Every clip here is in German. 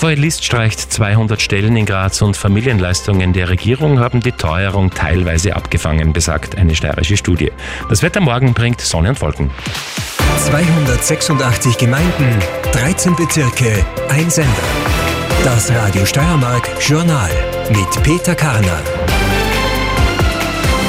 AVL List streicht 200 Stellen in Graz und Familienleistungen der Regierung haben die Teuerung teilweise abgefangen, besagt eine steirische Studie. Das Wetter morgen bringt Sonne und Wolken. 286 Gemeinden, 13 Bezirke, ein Sender. Das Radio Steiermark Journal mit Peter Karner.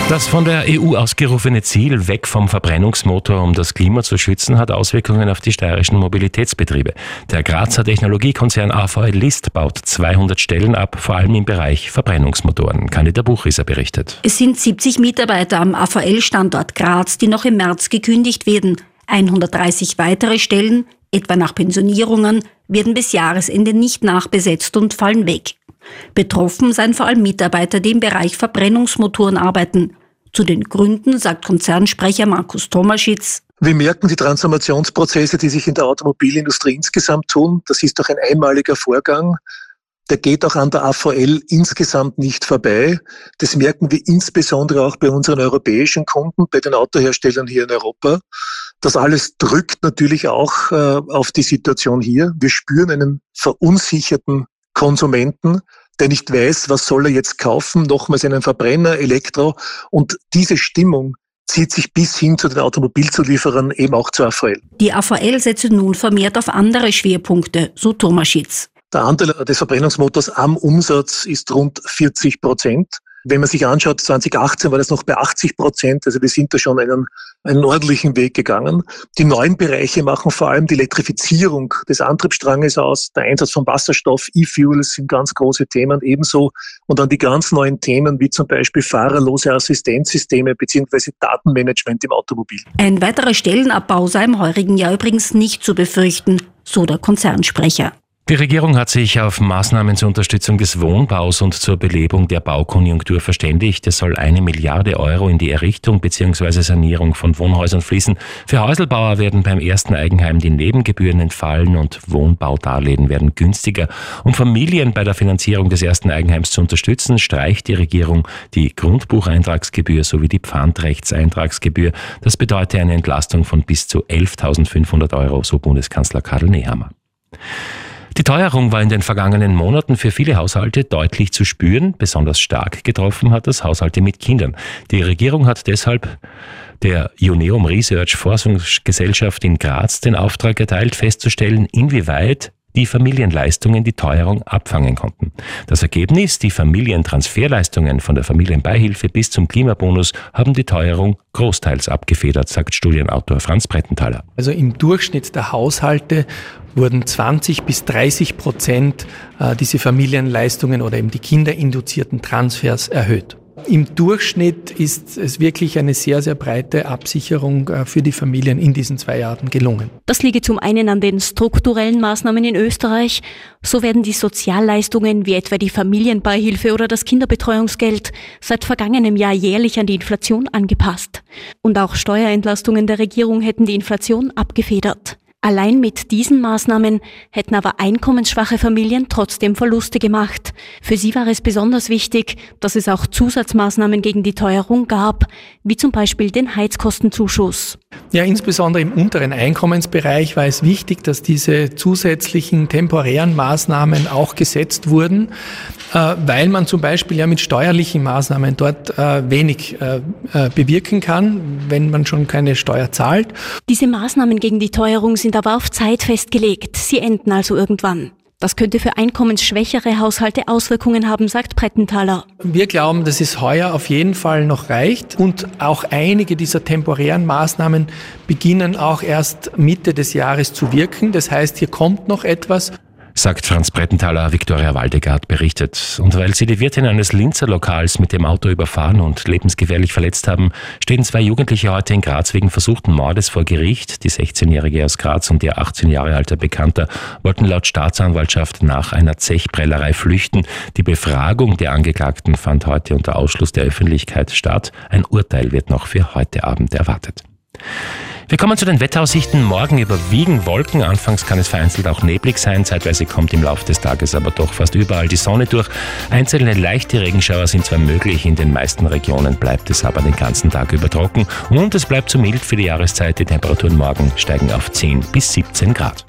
Das von der EU ausgerufene Ziel weg vom Verbrennungsmotor, um das Klima zu schützen, hat Auswirkungen auf die steirischen Mobilitätsbetriebe. Der Grazer Technologiekonzern AVL List baut 200 Stellen ab, vor allem im Bereich Verbrennungsmotoren. Kanita Buchrisser berichtet. Es sind 70 Mitarbeiter am AVL-Standort Graz, die noch im März gekündigt werden. 130 weitere Stellen, etwa nach Pensionierungen, werden bis Jahresende nicht nachbesetzt und fallen weg. Betroffen seien vor allem Mitarbeiter, die im Bereich Verbrennungsmotoren arbeiten. Zu den Gründen sagt Konzernsprecher Markus Tomaschitz. Wir merken die Transformationsprozesse, die sich in der Automobilindustrie insgesamt tun. Das ist doch ein einmaliger Vorgang. Der geht auch an der AVL insgesamt nicht vorbei. Das merken wir insbesondere auch bei unseren europäischen Kunden, bei den Autoherstellern hier in Europa. Das alles drückt natürlich auch äh, auf die Situation hier. Wir spüren einen verunsicherten Konsumenten, der nicht weiß, was soll er jetzt kaufen, nochmals einen Verbrenner, Elektro. Und diese Stimmung zieht sich bis hin zu den Automobilzulieferern eben auch zur AVL. Die AVL setzt nun vermehrt auf andere Schwerpunkte, so Thomaschitz. Der Anteil des Verbrennungsmotors am Umsatz ist rund 40 Prozent. Wenn man sich anschaut, 2018 war das noch bei 80 Prozent, also wir sind da schon einen, einen ordentlichen Weg gegangen. Die neuen Bereiche machen vor allem die Elektrifizierung des Antriebsstranges aus, der Einsatz von Wasserstoff, E-Fuels sind ganz große Themen ebenso und dann die ganz neuen Themen wie zum Beispiel fahrerlose Assistenzsysteme beziehungsweise Datenmanagement im Automobil. Ein weiterer Stellenabbau sei im heurigen Jahr übrigens nicht zu befürchten, so der Konzernsprecher. Die Regierung hat sich auf Maßnahmen zur Unterstützung des Wohnbaus und zur Belebung der Baukonjunktur verständigt. Es soll eine Milliarde Euro in die Errichtung bzw. Sanierung von Wohnhäusern fließen. Für Häuselbauer werden beim ersten Eigenheim die Nebengebühren entfallen und Wohnbaudarlehen werden günstiger. Um Familien bei der Finanzierung des ersten Eigenheims zu unterstützen, streicht die Regierung die Grundbucheintragsgebühr sowie die Pfandrechtseintragsgebühr. Das bedeutet eine Entlastung von bis zu 11.500 Euro, so Bundeskanzler Karl Nehammer. Die Teuerung war in den vergangenen Monaten für viele Haushalte deutlich zu spüren. Besonders stark getroffen hat das Haushalte mit Kindern. Die Regierung hat deshalb der Uneum Research Forschungsgesellschaft in Graz den Auftrag erteilt, festzustellen, inwieweit die Familienleistungen die Teuerung abfangen konnten. Das Ergebnis, die Familientransferleistungen von der Familienbeihilfe bis zum Klimabonus haben die Teuerung großteils abgefedert, sagt Studienautor Franz Brettenthaler. Also im Durchschnitt der Haushalte wurden 20 bis 30 Prozent äh, diese Familienleistungen oder eben die kinderinduzierten Transfers erhöht. Im Durchschnitt ist es wirklich eine sehr, sehr breite Absicherung äh, für die Familien in diesen zwei Jahren gelungen. Das liege zum einen an den strukturellen Maßnahmen in Österreich. So werden die Sozialleistungen wie etwa die Familienbeihilfe oder das Kinderbetreuungsgeld seit vergangenem Jahr jährlich an die Inflation angepasst. Und auch Steuerentlastungen der Regierung hätten die Inflation abgefedert. Allein mit diesen Maßnahmen hätten aber einkommensschwache Familien trotzdem Verluste gemacht. Für sie war es besonders wichtig, dass es auch Zusatzmaßnahmen gegen die Teuerung gab, wie zum Beispiel den Heizkostenzuschuss. Ja, insbesondere im unteren Einkommensbereich war es wichtig, dass diese zusätzlichen temporären Maßnahmen auch gesetzt wurden, äh, weil man zum Beispiel ja mit steuerlichen Maßnahmen dort äh, wenig äh, bewirken kann, wenn man schon keine Steuer zahlt. Diese Maßnahmen gegen die Teuerung sind aber auf Zeit festgelegt. Sie enden also irgendwann. Das könnte für einkommensschwächere Haushalte Auswirkungen haben, sagt Brettenthaler. Wir glauben, dass es heuer auf jeden Fall noch reicht und auch einige dieser temporären Maßnahmen beginnen auch erst Mitte des Jahres zu wirken. Das heißt, hier kommt noch etwas sagt Franz Brettenthaler, Viktoria Waldegard berichtet. Und weil sie die Wirtin eines Linzer Lokals mit dem Auto überfahren und lebensgefährlich verletzt haben, stehen zwei Jugendliche heute in Graz wegen versuchten Mordes vor Gericht. Die 16-Jährige aus Graz und ihr 18 Jahre alter Bekannter wollten laut Staatsanwaltschaft nach einer Zechprellerei flüchten. Die Befragung der Angeklagten fand heute unter Ausschluss der Öffentlichkeit statt. Ein Urteil wird noch für heute Abend erwartet. Wir kommen zu den Wetteraussichten. Morgen überwiegen Wolken. Anfangs kann es vereinzelt auch neblig sein. Zeitweise kommt im Laufe des Tages aber doch fast überall die Sonne durch. Einzelne leichte Regenschauer sind zwar möglich, in den meisten Regionen bleibt es aber den ganzen Tag über trocken und es bleibt zu mild für die Jahreszeit. Die Temperaturen morgen steigen auf 10 bis 17 Grad.